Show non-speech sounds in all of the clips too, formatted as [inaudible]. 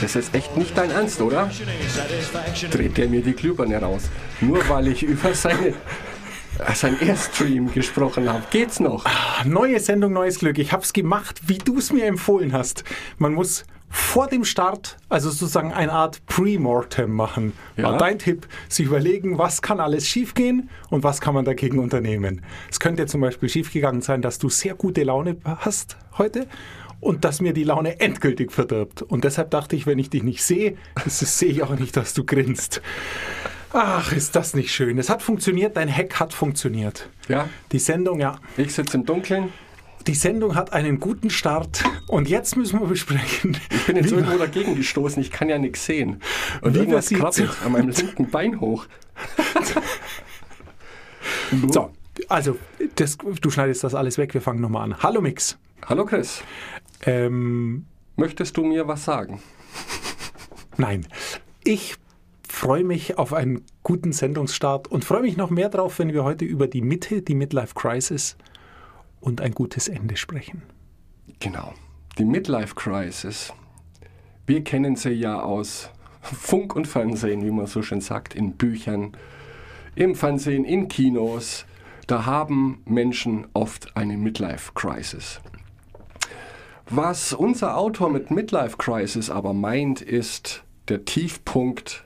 Das ist echt nicht dein Ernst, oder? Dreht der mir die Glühbirne raus. Nur weil ich über seine, sein Airstream gesprochen habe. Geht's noch? Neue Sendung, neues Glück. Ich habe es gemacht, wie du es mir empfohlen hast. Man muss vor dem Start, also sozusagen eine Art Pre-Mortem machen. Ja. War dein Tipp, sich überlegen, was kann alles schiefgehen und was kann man dagegen unternehmen. Es könnte zum Beispiel schiefgegangen sein, dass du sehr gute Laune hast heute und dass mir die Laune endgültig verdirbt. Und deshalb dachte ich, wenn ich dich nicht sehe, das sehe ich auch nicht, dass du grinst. Ach, ist das nicht schön. Es hat funktioniert, dein Hack hat funktioniert. Ja, Die Sendung, ja, ich sitze im Dunkeln. die Sendung hat einen guten Start und jetzt müssen wir besprechen. Ich bin jetzt wie irgendwo dagegen gestoßen, ich kann ja nichts sehen. Und Wie irgendwas krabbelt an meinem linken Bein hoch. [laughs] So, also, das, du schneidest das alles weg, wir fangen nochmal an. Hallo Mix. Hallo Chris, Ähm, möchtest du mir was sagen? nein, ich freue mich auf einen guten Sendungsstart und freue mich noch mehr drauf, wenn wir heute über die Mitte, die Midlife Crisis und ein gutes Ende sprechen. Genau, die Midlife Crisis. Wir kennen sie ja aus Funk und Fernsehen, wie man so schön sagt, in Büchern, im Fernsehen, in Kinos. Da haben Menschen oft eine Midlife Crisis. Was unser Autor mit Midlife Crisis aber meint, ist der Tiefpunkt,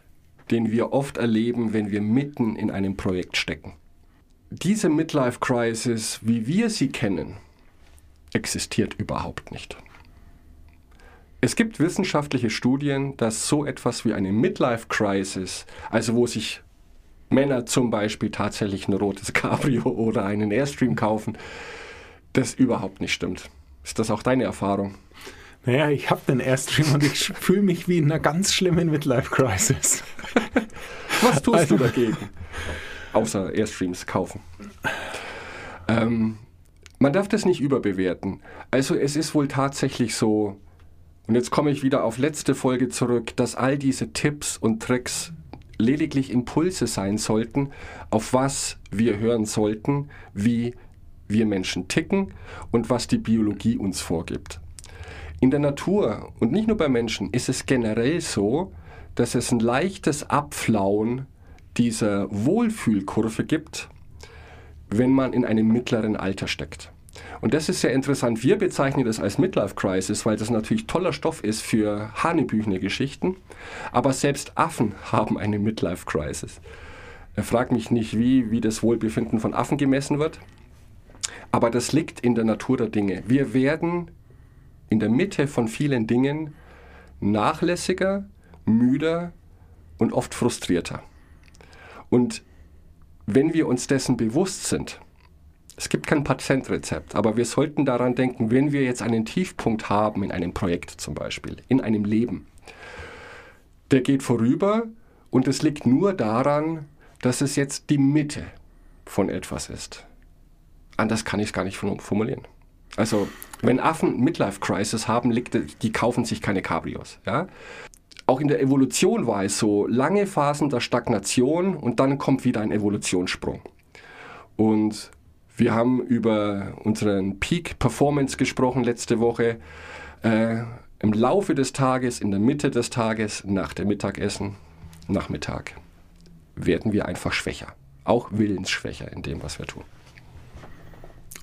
den wir oft erleben, wenn wir mitten in einem Projekt stecken. Diese Midlife Crisis, wie wir sie kennen, existiert überhaupt nicht. Es gibt wissenschaftliche Studien, dass so etwas wie eine Midlife Crisis, also wo sich Männer zum Beispiel tatsächlich ein rotes Cabrio [laughs] oder einen Airstream kaufen, das überhaupt nicht stimmt. Ist das auch deine Erfahrung? Naja, ich habe den Airstream und ich fühle mich wie in einer ganz schlimmen Midlife Crisis. Was tust Also- du dagegen? Außer Airstreams kaufen. Ähm, man darf das nicht überbewerten. Also es ist wohl tatsächlich so, und jetzt komme ich wieder auf letzte Folge zurück, dass all diese Tipps und Tricks lediglich Impulse sein sollten, auf was wir hören sollten, wie wir Menschen ticken und was die Biologie uns vorgibt. In der Natur und nicht nur bei Menschen ist es generell so, dass es ein leichtes Abflauen dieser Wohlfühlkurve gibt, wenn man in einem mittleren Alter steckt. Und das ist sehr interessant. Wir bezeichnen das als Midlife Crisis, weil das natürlich toller Stoff ist für hanebüchene Geschichten. Aber selbst Affen [laughs] haben eine Midlife Crisis. Er fragt mich nicht, wie, wie das Wohlbefinden von Affen gemessen wird. Aber das liegt in der Natur der Dinge. Wir werden in der Mitte von vielen Dingen nachlässiger, müder und oft frustrierter. Und wenn wir uns dessen bewusst sind, es gibt kein Patentrezept, aber wir sollten daran denken, wenn wir jetzt einen Tiefpunkt haben in einem Projekt zum Beispiel, in einem Leben, der geht vorüber und es liegt nur daran, dass es jetzt die Mitte von etwas ist. Anders kann ich es gar nicht formulieren. Also, wenn Affen Midlife Crisis haben, die kaufen sich keine Cabrios. Ja? Auch in der Evolution war es so, lange Phasen der Stagnation und dann kommt wieder ein Evolutionssprung. Und wir haben über unseren Peak Performance gesprochen letzte Woche. Äh, Im Laufe des Tages, in der Mitte des Tages, nach dem Mittagessen, Nachmittag, werden wir einfach schwächer. Auch willensschwächer in dem, was wir tun.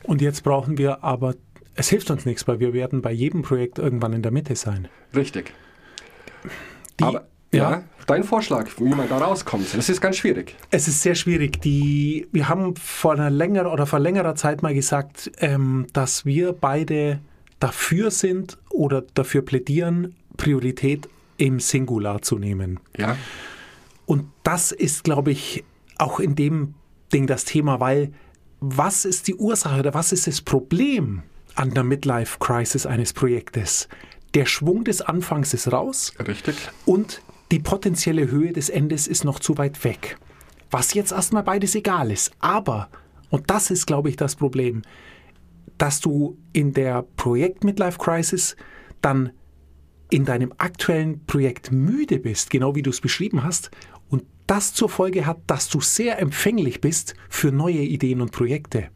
Und jetzt brauchen wir aber, es hilft uns nichts, weil wir werden bei jedem Projekt irgendwann in der Mitte sein. Richtig. Die, Aber ja, dein Vorschlag, wie man da rauskommt, das ist ganz schwierig. Es ist sehr schwierig. Die, wir haben vor einer längeren oder vor längerer Zeit mal gesagt, ähm, dass wir beide dafür sind oder dafür plädieren, Priorität im Singular zu nehmen. Ja, Und das ist, glaube ich, auch in dem Ding das Thema, weil was ist die Ursache oder was ist das Problem an der Midlife Crisis eines Projektes? Der Schwung des Anfangs ist raus richtig. und die potenzielle Höhe des Endes ist noch zu weit weg. Was jetzt erstmal beides egal ist. Aber, und das ist, glaube ich, das Problem, dass du in der Projekt Midlife Crisis dann in deinem aktuellen Projekt müde bist, genau wie du es beschrieben hast, das zur Folge hat, dass du sehr empfänglich bist für neue Ideen und Projekte.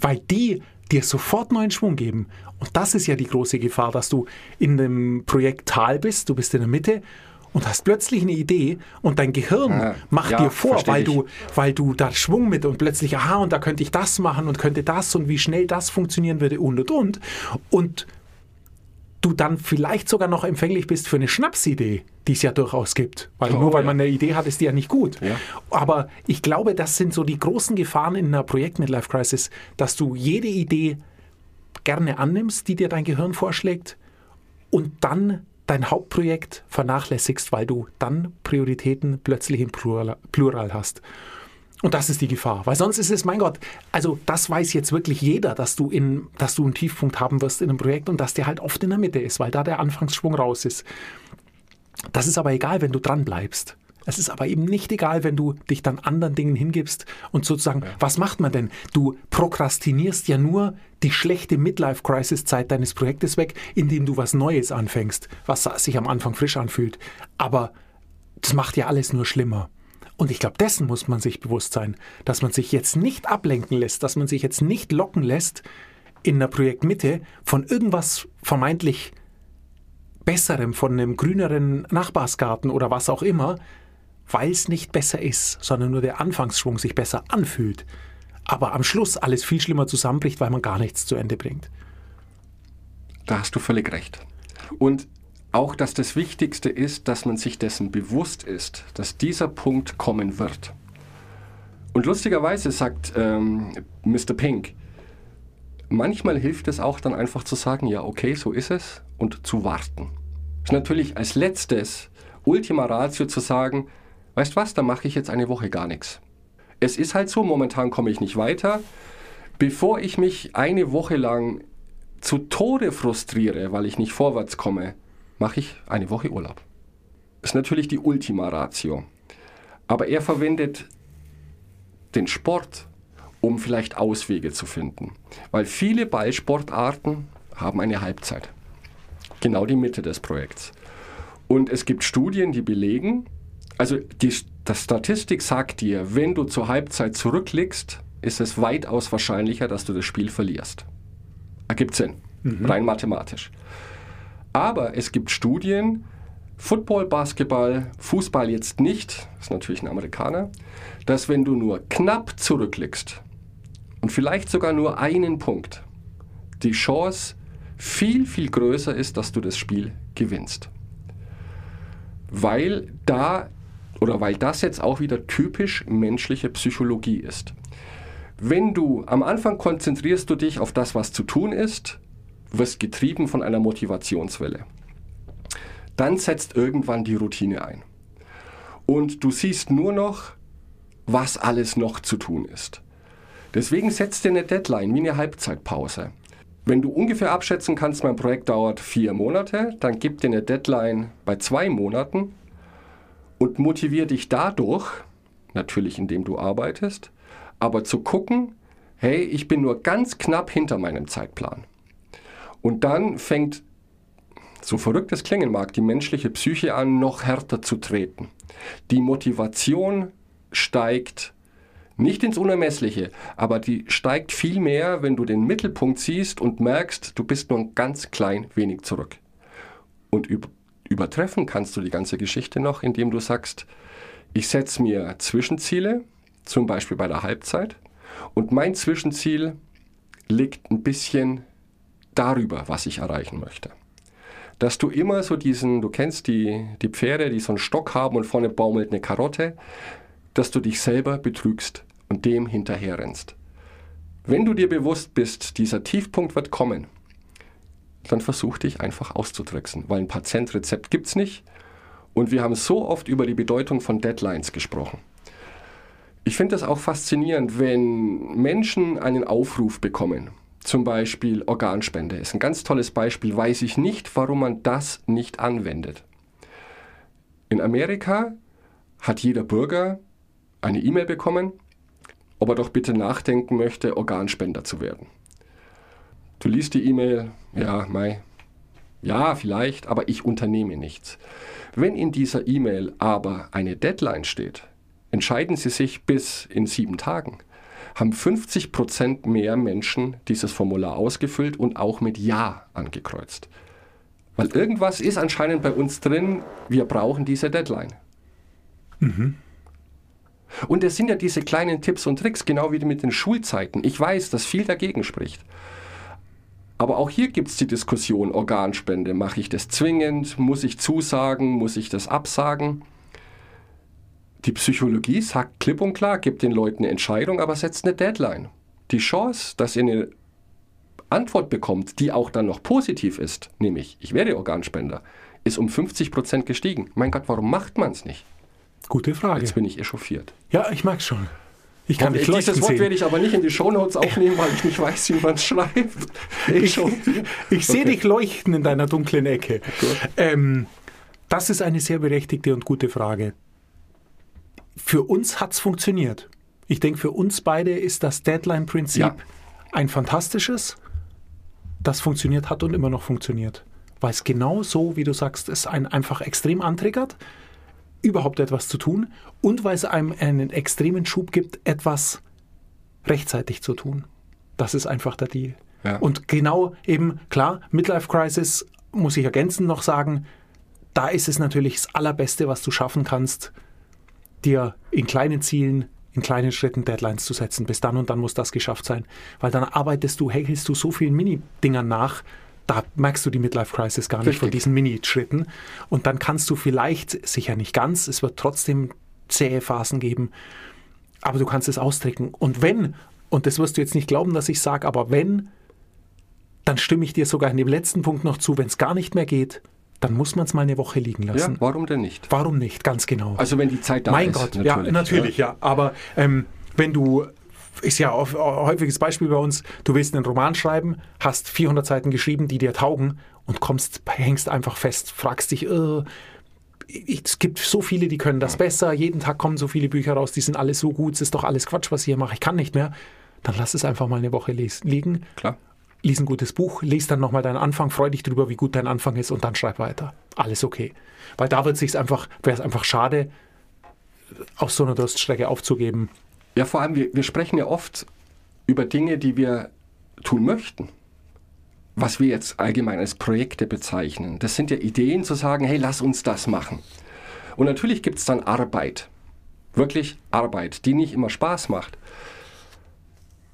Weil die, dir sofort neuen Schwung geben. Und das ist ja die große Gefahr, dass du in dem Projekt Tal bist, du bist in der Mitte und hast plötzlich eine Idee und dein Gehirn Ah, macht ja, dir vor, weil ich. du, weil du da Schwung mit und plötzlich, aha, und da könnte ich das machen und könnte das und wie schnell das funktionieren würde und und und. Und du dann vielleicht sogar noch empfänglich bist für eine Schnapsidee, die es ja durchaus gibt. Weil Oh, nur weil ja. man eine Idee hat, ist die ja nicht gut. Ja. Aber ich glaube, das sind so die großen Gefahren in einer Projekt-Midlife-Crisis, dass du jede Idee gerne annimmst, die dir dein Gehirn vorschlägt und dann dein Hauptprojekt vernachlässigst, weil du dann Prioritäten plötzlich im Plural, Plural hast. Und das ist die Gefahr. Weil sonst ist es, mein Gott, also das weiß jetzt wirklich jeder, dass du, in, dass du einen Tiefpunkt haben wirst in einem Projekt und dass der halt oft in der Mitte ist, weil da der Anfangsschwung raus ist. Das ist aber egal, wenn du dran bleibst. Es ist aber eben nicht egal, wenn du dich dann anderen Dingen hingibst und sozusagen, was macht man denn? Du prokrastinierst ja nur die schlechte Midlife-Crisis-Zeit deines Projektes weg, indem du was Neues anfängst, was sich am Anfang frisch anfühlt. Aber das macht ja alles nur schlimmer. Und ich glaube, dessen muss man sich bewusst sein, dass man sich jetzt nicht ablenken lässt, dass man sich jetzt nicht locken lässt in der Projektmitte von irgendwas vermeintlich Besserem, von einem grüneren Nachbarsgarten oder was auch immer, weil es nicht besser ist, sondern nur der Anfangsschwung sich besser anfühlt. Aber am Schluss alles viel schlimmer zusammenbricht, weil man gar nichts zu Ende bringt. Da hast du völlig recht. Und auch, dass das Wichtigste ist, dass man sich dessen bewusst ist, dass dieser Punkt kommen wird. Und lustigerweise sagt ähm, Mr. Pink, manchmal hilft es auch dann einfach zu sagen, ja, okay, so ist es und zu warten. Ist natürlich als letztes Ultima Ratio zu sagen, weißt was, da mache ich jetzt eine Woche gar nichts. Es ist halt so, momentan komme ich nicht weiter. Bevor ich mich eine Woche lang zu Tode frustriere, weil ich nicht vorwärts komme, mache ich eine Woche Urlaub. Ist natürlich die Ultima Ratio. Aber er verwendet den Sport, um vielleicht Auswege zu finden. Weil viele Ballsportarten haben eine Halbzeit. Genau die Mitte des Projekts. Und es gibt Studien, die belegen, also die, die Statistik sagt dir, wenn du zur Halbzeit zurückliegst, ist es weitaus wahrscheinlicher, dass du das Spiel verlierst. Ergibt Sinn, rein mathematisch. Aber es gibt Studien, Football, Basketball, Fußball jetzt nicht, ist natürlich ein Amerikaner, dass wenn du nur knapp zurückliegst und vielleicht sogar nur einen Punkt, die Chance viel, viel größer ist, dass du das Spiel gewinnst. Weil da oder weil das jetzt auch wieder typisch menschliche Psychologie ist. Wenn du am Anfang konzentrierst du dich auf das, was zu tun ist, wirst getrieben von einer Motivationswelle. Dann setzt irgendwann die Routine ein. Und du siehst nur noch, was alles noch zu tun ist. Deswegen setzt dir eine Deadline wie eine Halbzeitpause. Wenn du ungefähr abschätzen kannst, mein Projekt dauert vier Monate, dann gib dir eine Deadline bei zwei Monaten und motivier dich dadurch, natürlich indem du arbeitest, aber zu gucken, hey, ich bin nur ganz knapp hinter meinem Zeitplan. Und dann fängt, so verrückt es klingen mag, die menschliche Psyche an, noch härter zu treten. Die Motivation steigt nicht ins Unermessliche, aber die steigt viel mehr, wenn du den Mittelpunkt siehst und merkst, du bist nur ein ganz klein wenig zurück. Und über, übertreffen kannst du die ganze Geschichte noch, indem du sagst, ich setze mir Zwischenziele, zum Beispiel bei der Halbzeit, und mein Zwischenziel liegt ein bisschen darüber, was ich erreichen möchte. Dass du immer so diesen, du kennst die, die Pferde, die so einen Stock haben und vorne baumelt eine Karotte, dass du dich selber betrügst und dem hinterher rennst. Wenn du dir bewusst bist, dieser Tiefpunkt wird kommen, dann versuch dich einfach auszutricksen, weil ein Patientrezept gibt es nicht und wir haben so oft über die Bedeutung von Deadlines gesprochen. Ich finde das auch faszinierend, wenn Menschen einen Aufruf bekommen. Zum Beispiel Organspende ist ein ganz tolles Beispiel, weiß ich nicht, warum man das nicht anwendet. In Amerika hat jeder Bürger eine E-Mail bekommen, ob er doch bitte nachdenken möchte, Organspender zu werden. Du liest die E-Mail, ja, Mai, ja, vielleicht, aber ich unternehme nichts. Wenn in dieser E-Mail aber eine Deadline steht, entscheiden Sie sich bis in sieben Tagen, haben 50 Prozent mehr Menschen dieses Formular ausgefüllt und auch mit Ja angekreuzt. Weil irgendwas ist anscheinend bei uns drin, wir brauchen diese Deadline. Und es sind ja diese kleinen Tipps und Tricks, genau wie mit den Schulzeiten. Ich weiß, dass viel dagegen spricht. Aber auch hier gibt es die Diskussion Organspende. Mache ich das zwingend? Muss ich zusagen? Muss ich das absagen? Die Psychologie sagt klipp und klar, gibt den Leuten eine Entscheidung, aber setzt eine Deadline. Die Chance, dass ihr eine Antwort bekommt, die auch dann noch positiv ist, nämlich ich werde Organspender, ist um 50 Prozent gestiegen. Mein Gott, warum macht man es nicht? Gute Frage. Jetzt bin ich echauffiert. Ja, ich mag's schon. Ich kann dich Dieses leuchten Wort sehen. werde ich aber nicht in die Shownotes aufnehmen, weil ich nicht weiß, wie man es schreibt. Ich, ich sehe Okay. dich leuchten in deiner dunklen Ecke. Ähm, das ist eine sehr berechtigte und gute Frage. Für uns hat's funktioniert. Ich denke, für uns beide ist das Deadline-Prinzip Ja. ein fantastisches, das funktioniert hat und immer noch funktioniert. Weil es genau so, wie du sagst, es einen einfach extrem antriggert, überhaupt etwas zu tun und weil es einem einen extremen Schub gibt, etwas rechtzeitig zu tun. Das ist einfach der Deal. Ja. Und genau eben, klar, Midlife Crisis muss ich ergänzend noch sagen, da ist es natürlich das Allerbeste, was du schaffen kannst, dir in kleinen Zielen, in kleinen Schritten Deadlines zu setzen. Bis dann und dann muss das geschafft sein. Weil dann arbeitest du, häkelst du so vielen Mini-Dingern nach, da merkst du die Midlife Crisis gar nicht Richtig. von diesen Mini-Schritten. Und dann kannst du vielleicht, sicher nicht ganz, es wird trotzdem zähe Phasen geben, aber du kannst es austricken. Und wenn, und das wirst du jetzt nicht glauben, dass ich sage, aber wenn, dann stimme ich dir sogar in dem letzten Punkt noch zu, wenn es gar nicht mehr geht, dann muss man es mal eine Woche liegen Ja, lassen. warum denn nicht? Warum nicht? Ganz genau. Also wenn die Zeit da mein ist. Gott, ja, natürlich, ja. Aber ähm, wenn du, ist ja ein häufiges Beispiel bei uns, du willst einen Roman schreiben, hast 400 Seiten geschrieben, die dir taugen und kommst, hängst einfach fest, fragst dich, äh, es gibt so viele, die können das besser, jeden Tag kommen so viele Bücher raus, die sind alle so gut, es ist doch alles Quatsch, was ich hier mache, ich kann nicht mehr. Dann lass es einfach mal eine Woche liegen, Klar. Lies ein gutes Buch, lies dann nochmal deinen Anfang, freu dich drüber, wie gut dein Anfang ist und dann schreib weiter. Alles okay. Weil da wird sich's einfach, wäre es einfach schade, auf so einer Durststrecke aufzugeben. Ja, vor allem, wir, wir sprechen ja oft über Dinge, die wir tun möchten. Was wir jetzt allgemein als Projekte bezeichnen. Das sind ja Ideen zu sagen, hey, lass uns das machen. Und natürlich gibt es dann Arbeit. Wirklich Arbeit, die nicht immer Spaß macht.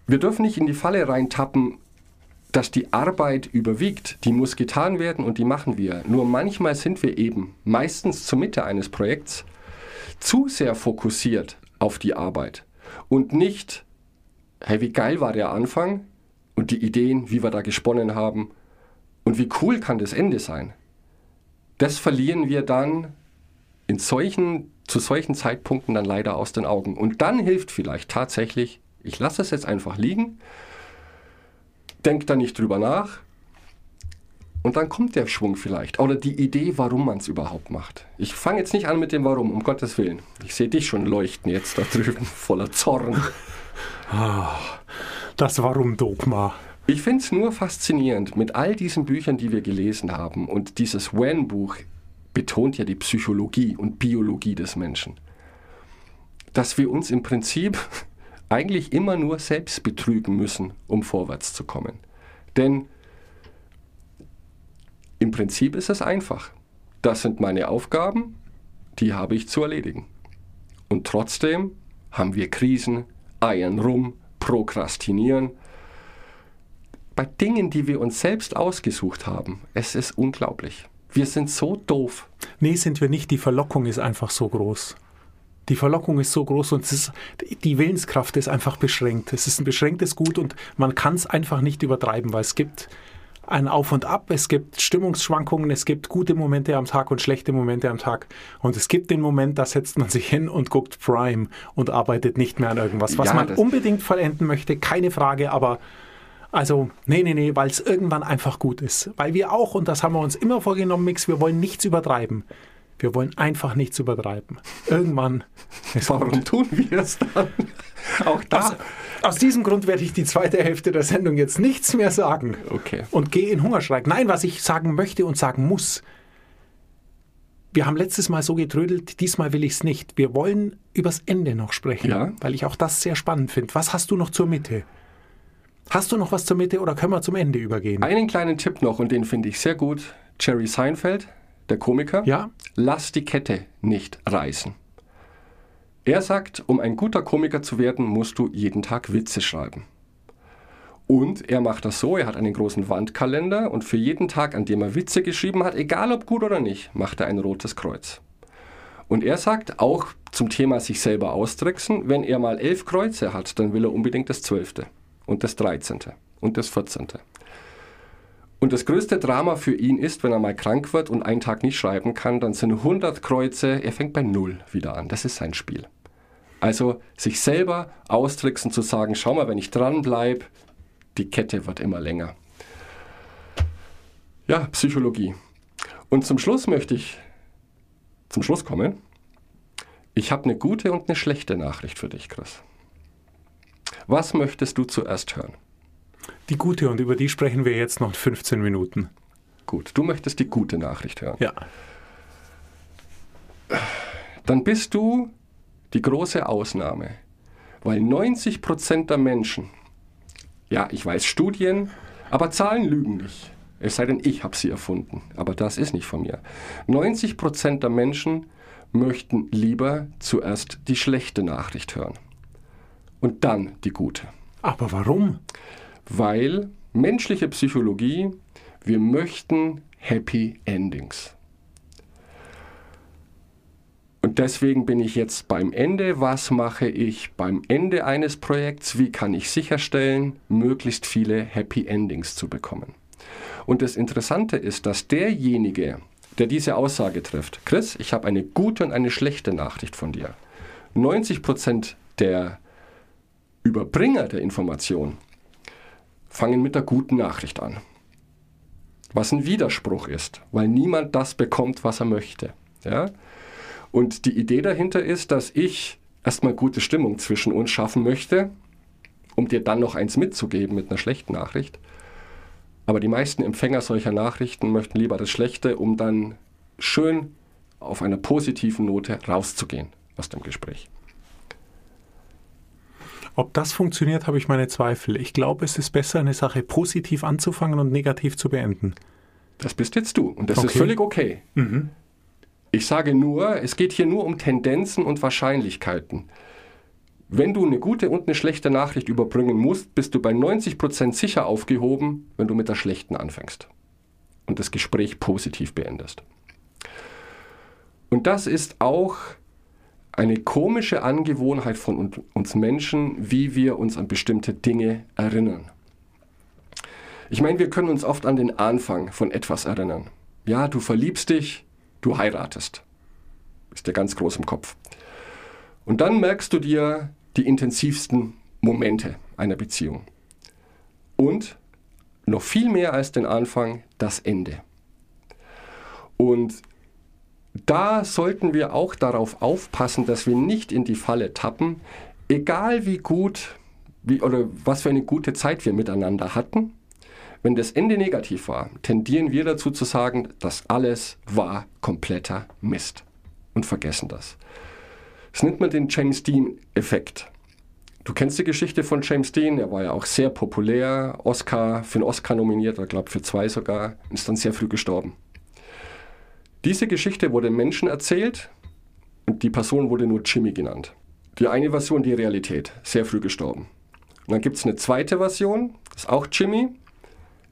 Wir dürfen nicht in die Falle reintappen, dass die Arbeit überwiegt. Die muss getan werden und die machen wir. Nur manchmal sind wir eben, meistens zur Mitte eines Projekts, zu sehr fokussiert auf die Arbeit und nicht, hey, wie geil war der Anfang und die Ideen, wie wir da gesponnen haben und wie cool kann das Ende sein. Das verlieren wir dann in solchen, zu solchen Zeitpunkten dann leider aus den Augen. Und dann hilft vielleicht tatsächlich, ich lasse es jetzt einfach liegen, denke da nicht drüber nach und dann kommt der Schwung vielleicht. Oder die Idee, warum man es überhaupt macht. Ich fange jetzt nicht an mit dem Warum, um Gottes Willen. Ich sehe dich schon leuchten jetzt da drüben, [laughs] voller Zorn. Das Warum-Dogma. Ich finde es nur faszinierend, mit all diesen Büchern, die wir gelesen haben, und dieses When-Buch betont ja die Psychologie und Biologie des Menschen, dass wir uns im Prinzip eigentlich immer nur selbst betrügen müssen, um vorwärts zu kommen. Denn im Prinzip ist es einfach. Das sind meine Aufgaben, die habe ich zu erledigen. Und trotzdem haben wir Krisen, eiern rum, prokrastinieren. Bei Dingen, die wir uns selbst ausgesucht haben, es ist unglaublich. Wir sind so doof. Nee, sind wir nicht. Die Verlockung ist einfach so groß. Die Verlockung ist so groß und ist, die Willenskraft ist einfach beschränkt. Es ist ein beschränktes Gut und man kann es einfach nicht übertreiben, weil es gibt ein Auf und Ab, es gibt Stimmungsschwankungen, es gibt gute Momente am Tag und schlechte Momente am Tag. Und es gibt den Moment, da setzt man sich hin und guckt Prime und arbeitet nicht mehr an irgendwas, was Ja, man unbedingt vollenden möchte, keine Frage, aber also, nee, nee, nee, weil es irgendwann einfach gut ist. Weil wir auch, und das haben wir uns immer vorgenommen, Mix, wir wollen nichts übertreiben. Wir wollen einfach nichts übertreiben. Irgendwann [laughs] Warum gut. tun wir es dann? [laughs] Auch da. Aus, aus diesem Grund werde ich die zweite Hälfte der Sendung jetzt nichts mehr sagen. Okay. Und gehe in Hungerstreik. Nein, was ich sagen möchte und sagen muss. wir haben letztes Mal so getrödelt, diesmal will ich es nicht. Wir wollen übers Ende noch sprechen, Ja. weil ich auch das sehr spannend finde. Was hast du noch zur Mitte? Hast du noch was zur Mitte oder können wir zum Ende übergehen? Einen kleinen Tipp noch und den finde ich sehr gut. Jerry Seinfeld, der Komiker. Ja? Lass die Kette nicht reißen. Er sagt, um ein guter Komiker zu werden, musst du jeden Tag Witze schreiben. Und er macht das so, er hat einen großen Wandkalender und für jeden Tag, an dem er Witze geschrieben hat, egal ob gut oder nicht, macht er ein rotes Kreuz. Und er sagt auch zum Thema sich selber austricksen, wenn er mal elf Kreuze hat, dann will er unbedingt das zwölfte und das dreizehnte und das vierzehnte. Und das größte Drama für ihn ist, wenn er mal krank wird und einen Tag nicht schreiben kann, dann sind 100 Kreuze, er fängt bei Null wieder an. Das ist sein Spiel. Also sich selber austricksen zu sagen, schau mal, wenn ich dranbleibe, die Kette wird immer länger. Ja, Psychologie. Und zum Schluss möchte ich zum Schluss kommen. Ich habe eine gute und eine schlechte Nachricht für dich, Chris. Was möchtest du zuerst hören? Die gute und über die sprechen wir jetzt noch 15 Minuten. Gut, du möchtest die gute Nachricht hören. Ja. Dann bist du die große Ausnahme. Weil 90% der Menschen, ja, ich weiß Studien, aber Zahlen lügen nicht. Es sei denn, ich habe sie erfunden. Aber das ist nicht von mir. 90% der Menschen möchten lieber zuerst die schlechte Nachricht hören. Und dann die gute. Aber warum? Weil menschliche Psychologie, wir möchten Happy Endings. Und deswegen bin ich jetzt beim Ende. Was mache ich beim Ende eines Projekts? Wie kann ich sicherstellen, möglichst viele Happy Endings zu bekommen? Und das Interessante ist, dass derjenige, der diese Aussage trifft, Chris, ich habe eine gute und eine schlechte Nachricht von dir. 90% der Überbringer der Information fangen mit der guten Nachricht an. Was ein Widerspruch ist, weil niemand das bekommt, was er möchte. Ja? Und die Idee dahinter ist, dass ich erstmal gute Stimmung zwischen uns schaffen möchte, um dir dann noch eins mitzugeben mit einer schlechten Nachricht. Aber die meisten Empfänger solcher Nachrichten möchten lieber das Schlechte, um dann schön auf einer positiven Note rauszugehen aus dem Gespräch. Ob das funktioniert, habe ich meine Zweifel. Ich glaube, es ist besser, eine Sache positiv anzufangen und negativ zu beenden. Das bist jetzt du und das ist Okay. völlig okay. Ich sage nur, es geht hier nur um Tendenzen und Wahrscheinlichkeiten. Wenn du eine gute und eine schlechte Nachricht überbringen musst, bist du bei 90% sicher aufgehoben, wenn du mit der schlechten anfängst und das Gespräch positiv beendest. Und das ist auch eine komische Angewohnheit von un- uns Menschen, wie wir uns an bestimmte Dinge erinnern. Ich meine, wir können uns oft an den Anfang von etwas erinnern. Ja, du verliebst dich, du heiratest. Ist dir ganz groß im Kopf. Und dann merkst du dir die intensivsten Momente einer Beziehung. Und noch viel mehr als den Anfang, das Ende. Und da sollten wir auch darauf aufpassen, dass wir nicht in die Falle tappen, egal wie gut wie, oder was für eine gute Zeit wir miteinander hatten. Wenn das Ende negativ war, tendieren wir dazu zu sagen, das alles war kompletter Mist und vergessen das. Das nennt man den James Dean-Effekt. Du kennst die Geschichte von James Dean, er war ja auch sehr populär, Oscar, für einen Oscar nominiert, oder glaube für zwei sogar, ist dann sehr früh gestorben. Diese Geschichte wurde Menschen erzählt und die Person wurde nur Jimmy genannt. Die eine Version, die Realität, sehr früh gestorben. Und dann gibt es eine zweite Version, ist auch Jimmy.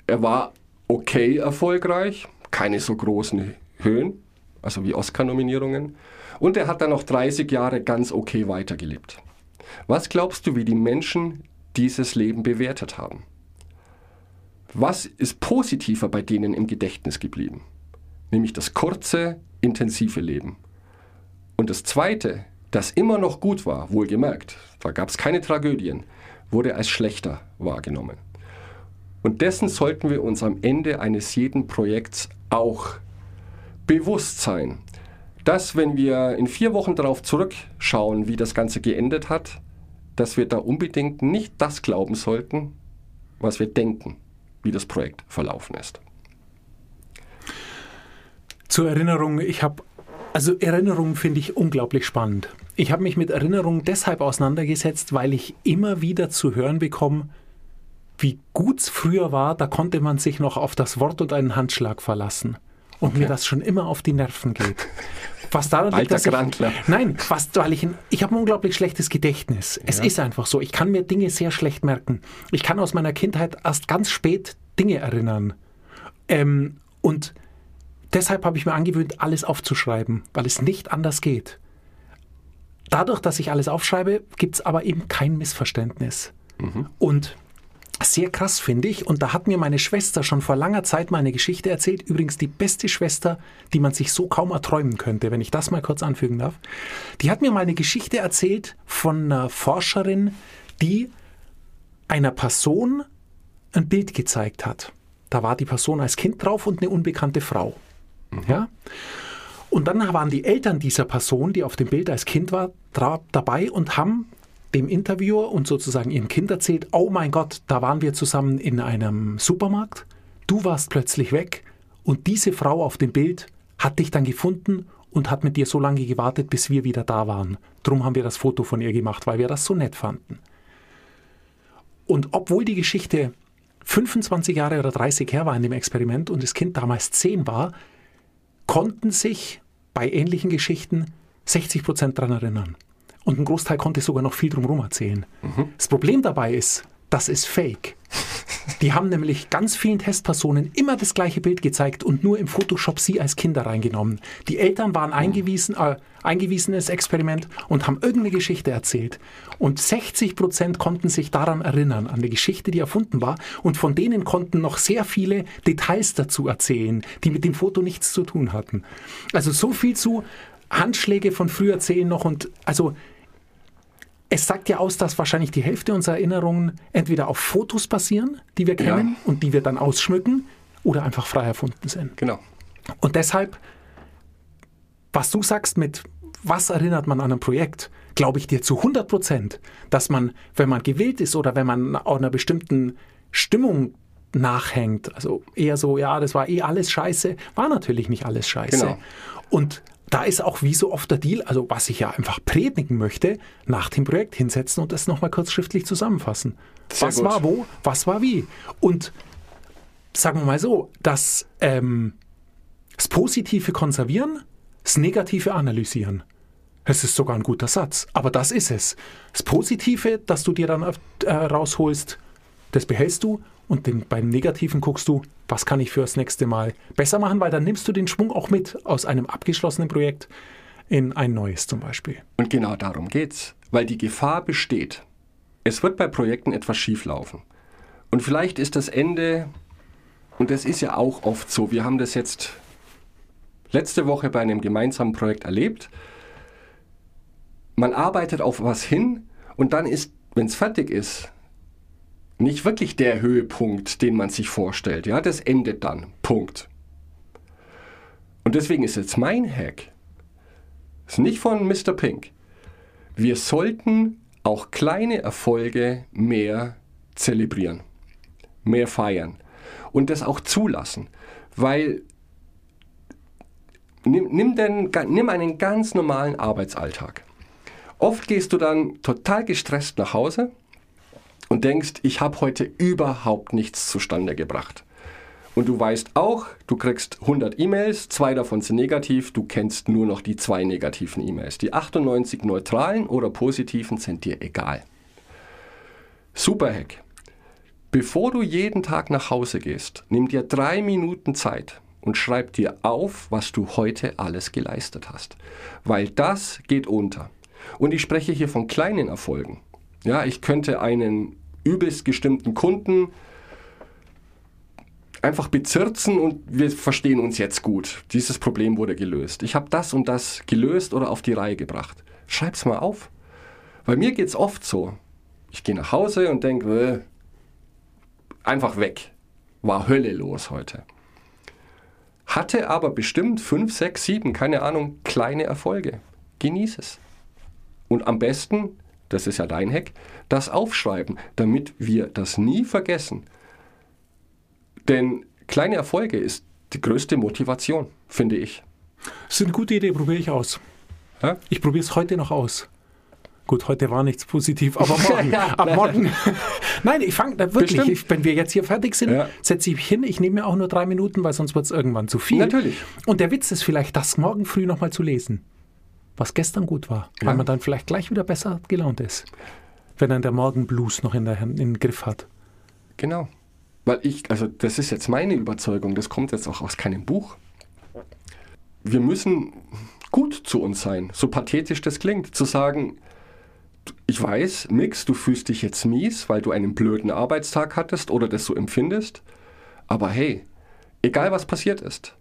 Er war okay erfolgreich, keine so großen Höhen, also wie Oscar-Nominierungen. Und er hat dann noch 30 Jahre ganz okay weitergelebt. Was glaubst du, wie die Menschen dieses Leben bewertet haben? Was ist positiver bei denen im Gedächtnis geblieben? Nämlich das kurze, intensive Leben. Und das zweite, das immer noch gut war, wohlgemerkt, da gab es keine Tragödien, wurde als schlechter wahrgenommen. Und dessen sollten wir uns am Ende eines jeden Projekts auch bewusst sein, dass wenn wir in vier Wochen darauf zurückschauen, wie das Ganze geendet hat, dass wir da unbedingt nicht das glauben sollten, was wir denken, wie das Projekt verlaufen ist. Zur Erinnerung, ich habe Also Erinnerungen finde ich unglaublich spannend. Ich habe mich mit Erinnerungen deshalb auseinandergesetzt, weil ich immer wieder zu hören bekomme, wie gut es früher war, da konnte man sich noch auf das Wort und einen Handschlag verlassen. Und mir das schon immer auf die Nerven geht. Was daran liegt, Alter dass ich, Grandler. Nein, was, weil ich, ich habe ein unglaublich schlechtes Gedächtnis. Es ist einfach so. Ich kann mir Dinge sehr schlecht merken. Ich kann aus meiner Kindheit erst ganz spät Dinge erinnern. Ähm, und deshalb habe ich mir angewöhnt, alles aufzuschreiben, weil es nicht anders geht. Dadurch, dass ich alles aufschreibe, gibt es aber eben kein Missverständnis. Und sehr krass finde ich, und da hat mir meine Schwester schon vor langer Zeit mal eine Geschichte erzählt, übrigens die beste Schwester, die man sich so kaum erträumen könnte, wenn ich das mal kurz anfügen darf. Die hat mir mal eine Geschichte erzählt von einer Forscherin, die einer Person ein Bild gezeigt hat. Da war die Person als Kind drauf und eine unbekannte Frau. Ja? Und dann waren die Eltern dieser Person, die auf dem Bild als Kind war, dabei und haben dem Interviewer und sozusagen ihrem Kind erzählt, oh mein Gott, da waren wir zusammen in einem Supermarkt, du warst plötzlich weg und diese Frau auf dem Bild hat dich dann gefunden und hat mit dir so lange gewartet, bis wir wieder da waren. Drum haben wir das Foto von ihr gemacht, weil wir das so nett fanden. Und obwohl die Geschichte 25 Jahre oder 30 her war in dem Experiment und das Kind damals 10 war, konnten sich bei ähnlichen Geschichten 60 Prozent daran erinnern. Und ein Großteil konnte sogar noch viel drumherum erzählen. Das Problem dabei ist, das ist fake. Die haben nämlich ganz vielen Testpersonen immer das gleiche Bild gezeigt und nur im Photoshop sie als Kinder reingenommen. Die Eltern waren eingewiesen, äh, eingewiesen ins Experiment und haben irgendeine Geschichte erzählt. Und 60 Prozent konnten sich daran erinnern, an die Geschichte, die erfunden war. Und von denen konnten noch sehr viele Details dazu erzählen, die mit dem Foto nichts zu tun hatten. Also so viel zu Handschläge von früher zählen noch und also es sagt ja aus, dass wahrscheinlich die Hälfte unserer Erinnerungen entweder auf Fotos basieren, die wir kennen und die wir dann ausschmücken, oder einfach frei erfunden sind. Genau. Und deshalb, was du sagst mit, was erinnert man an ein Projekt, glaube ich dir zu 100 Prozent, dass man, wenn man gewillt ist oder wenn man einer bestimmten Stimmung nachhängt, also eher so, ja, das war eh alles scheiße, war natürlich nicht alles scheiße. Genau. Und da ist auch wie so oft der Deal, also was ich ja einfach predigen möchte, nach dem Projekt hinsetzen und das nochmal kurz schriftlich zusammenfassen. Sehr was gut. war wo, was war wie. Und sagen wir mal so, das, ähm, das Positive konservieren, das Negative analysieren. Es ist sogar ein guter Satz, aber das ist es. Das Positive, das du dir dann äh, rausholst, das behältst du und den, beim Negativen guckst du, was kann ich fürs nächste Mal besser machen, weil dann nimmst du den Schwung auch mit aus einem abgeschlossenen Projekt in ein neues zum Beispiel. Und genau darum geht's. Weil die Gefahr besteht. Es wird bei Projekten etwas schieflaufen. Und vielleicht ist das Ende, und das ist ja auch oft so, wir haben das jetzt letzte Woche bei einem gemeinsamen Projekt erlebt. Man arbeitet auf was hin und dann ist, wenn es fertig ist, nicht wirklich der Höhepunkt, den man sich vorstellt. Ja, das endet dann. Punkt. Und deswegen ist jetzt mein Hack, ist nicht von Mr. Pink. Wir sollten auch kleine Erfolge mehr zelebrieren, mehr feiern und das auch zulassen, weil nimm, nimm, den, nimm einen ganz normalen Arbeitsalltag. Oft gehst du dann total gestresst nach Hause und denkst, ich habe heute überhaupt nichts zustande gebracht. Und du weißt auch, du kriegst 100 E-Mails, zwei davon sind negativ, du kennst nur noch die zwei negativen E-Mails. Die 98 neutralen oder positiven sind dir egal. Super Hack. Bevor du jeden Tag nach Hause gehst, nimm dir drei Minuten Zeit und schreib dir auf, was du heute alles geleistet hast. Weil das geht unter. Und ich spreche hier von kleinen Erfolgen. Ja, ich könnte einen übelst gestimmten Kunden einfach bezirzen und wir verstehen uns jetzt gut. Dieses Problem wurde gelöst. Ich habe das und das gelöst oder auf die Reihe gebracht. Schreib's mal auf. Bei mir geht's oft so. Ich gehe nach Hause und denke, äh, einfach weg. War Hölle los heute. Hatte aber bestimmt fünf, sechs, sieben, keine Ahnung, kleine Erfolge. Genieß es. Und am besten, das ist ja dein Hack, das aufschreiben, damit wir das nie vergessen. Denn kleine Erfolge ist die größte Motivation, finde ich. Das ist eine gute Idee, probiere ich aus. Ja? Ich probiere es heute noch aus. Gut, heute war nichts positiv, aber [laughs] morgen. ab morgen. [laughs] Nein, ich fange wirklich. Ich, wenn wir jetzt hier fertig sind, Ja. setze ich mich hin. Ich nehme mir auch nur drei Minuten, weil sonst wird es irgendwann zu viel. Natürlich. Und der Witz ist vielleicht, das morgen früh nochmal zu lesen, was gestern gut war, weil Ja. man dann vielleicht gleich wieder besser gelaunt ist. Wenn dann der Morgenblues noch in der Hand, im Griff hat. Genau. Weil ich, also das ist jetzt meine Überzeugung, das kommt jetzt auch aus keinem Buch. Wir müssen gut zu uns sein, so pathetisch das klingt, zu sagen, ich weiß, Mix, du fühlst dich jetzt mies, weil du einen blöden Arbeitstag hattest oder das so empfindest, aber hey, egal was passiert ist,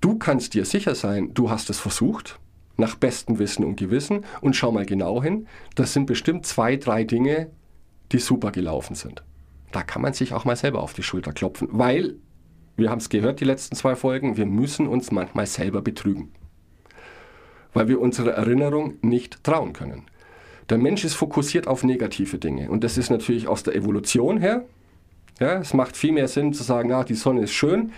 du kannst dir sicher sein, du hast es versucht, nach bestem Wissen und Gewissen und schau mal genau hin, das sind bestimmt zwei, drei Dinge, die super gelaufen sind. Da kann man sich auch mal selber auf die Schulter klopfen, weil, wir haben es gehört, die letzten zwei Folgen, wir müssen uns manchmal selber betrügen. Weil wir unserer Erinnerung nicht trauen können. Der Mensch ist fokussiert auf negative Dinge und das ist natürlich aus der Evolution her. Ja, es macht viel mehr Sinn zu sagen, ah, die Sonne ist schön,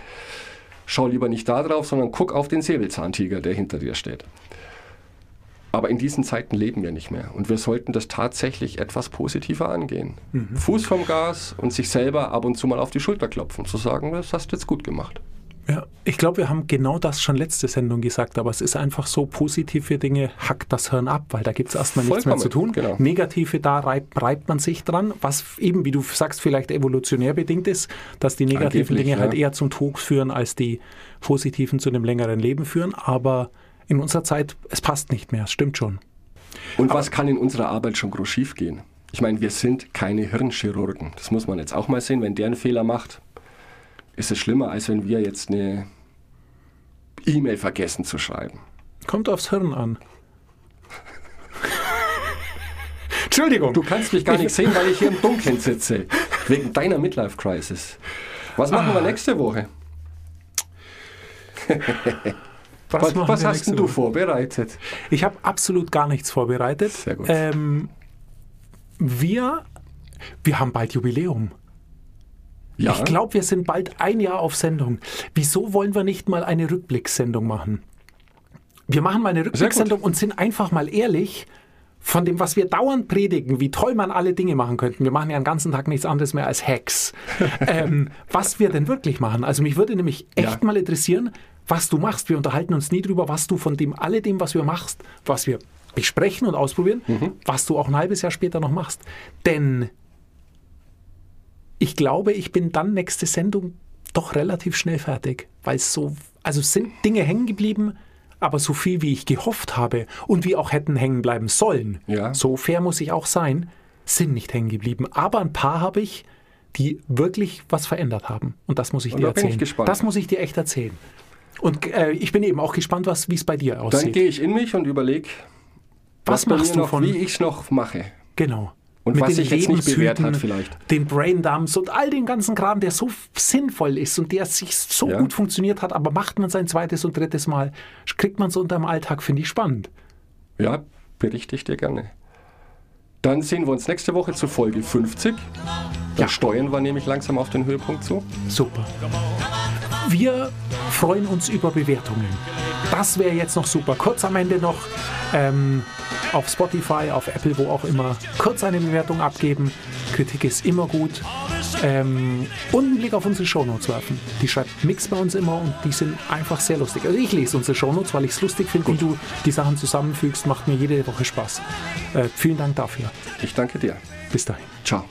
schau lieber nicht da drauf, sondern guck auf den Säbelzahntiger, der hinter dir steht. Aber in diesen Zeiten leben wir nicht mehr und wir sollten das tatsächlich etwas positiver angehen. Fuß vom Gas und sich selber ab und zu mal auf die Schulter klopfen, zu sagen, das hast du jetzt gut gemacht. Ja, ich glaube, wir haben genau das schon letzte Sendung gesagt, aber es ist einfach so, positive Dinge hackt das Hirn ab, weil da gibt es erstmal nichts mehr zu tun. Genau. Negative, da reibt, reibt man sich dran, was eben, wie du sagst, vielleicht evolutionär bedingt ist, dass die negativen Angeblich, Dinge halt ja. eher zum Tod führen, als die positiven zu einem längeren Leben führen. Aber in unserer Zeit, es passt nicht mehr, es stimmt schon. Und was kann in unserer Arbeit schon groß schief gehen? Ich meine, wir sind keine Hirnchirurgen. Das muss man jetzt auch mal sehen. Wenn der einen Fehler macht, ist es schlimmer, als wenn wir jetzt eine E-Mail vergessen zu schreiben. Kommt aufs Hirn an. [laughs] Entschuldigung. Du kannst mich gar nicht sehen, weil ich hier im Dunkeln sitze. Wegen deiner Midlife-Crisis. Was machen Ah. wir nächste Woche? [laughs] Was, was wir hast du vorbereitet? Ich habe absolut gar nichts vorbereitet. Sehr gut. Ähm, wir, wir haben bald Jubiläum. Ja, Ich glaube, wir sind bald ein Jahr auf Sendung. Wieso wollen wir nicht mal eine Rückblickssendung machen? Wir machen mal eine Rückblickssendung und sind einfach mal ehrlich von dem, was wir dauernd predigen, wie toll man alle Dinge machen könnten. Wir machen ja den ganzen Tag nichts anderes mehr als Hacks. [laughs] ähm, was wir denn wirklich machen. Also mich würde nämlich echt Ja. mal interessieren, was du machst. Wir unterhalten uns nie drüber, was du von dem, alledem, was wir machst, was wir besprechen und ausprobieren, was du auch ein halbes Jahr später noch machst. Denn ich glaube, ich bin dann nächste Sendung doch relativ schnell fertig, weil es so, also sind Dinge hängen geblieben, aber so viel wie ich gehofft habe und wie auch hätten hängen bleiben sollen, Ja. so fair muss ich auch sein, sind nicht hängen geblieben. Aber ein paar habe ich, die wirklich was verändert haben. Und das muss ich Und dir da erzählen. gespannt. Das muss ich dir echt erzählen. Und äh, ich bin eben auch gespannt, was wie es bei dir dann aussieht. gehe ich in mich und überlege, was bei machst du noch, von wie ich es noch mache. Genau. Und was sich jetzt nicht bewährt hat vielleicht. Den Braindumps und all den ganzen Kram, der so sinnvoll ist und der sich so Ja. gut funktioniert hat, aber macht man sein zweites und drittes Mal, kriegt man so unter dem Alltag, finde ich spannend. Ja, berichte ich dir gerne. Dann sehen wir uns nächste Woche zu Folge 50. Da Ja. steuern wir nämlich langsam auf den Höhepunkt zu. Super. Wir freuen uns über Bewertungen. Das wäre jetzt noch super. Kurz am Ende noch ähm, auf Spotify, auf Apple, wo auch immer, kurz eine Bewertung abgeben. Kritik ist immer gut. Ähm, und einen Blick auf unsere Shownotes werfen. Die schreibt Mix bei uns immer und die sind einfach sehr lustig. Also ich lese unsere Shownotes, weil ich es lustig finde, wie du die Sachen zusammenfügst. Macht mir jede Woche Spaß. Äh, vielen Dank dafür. Ich danke dir. Bis dahin. Ciao.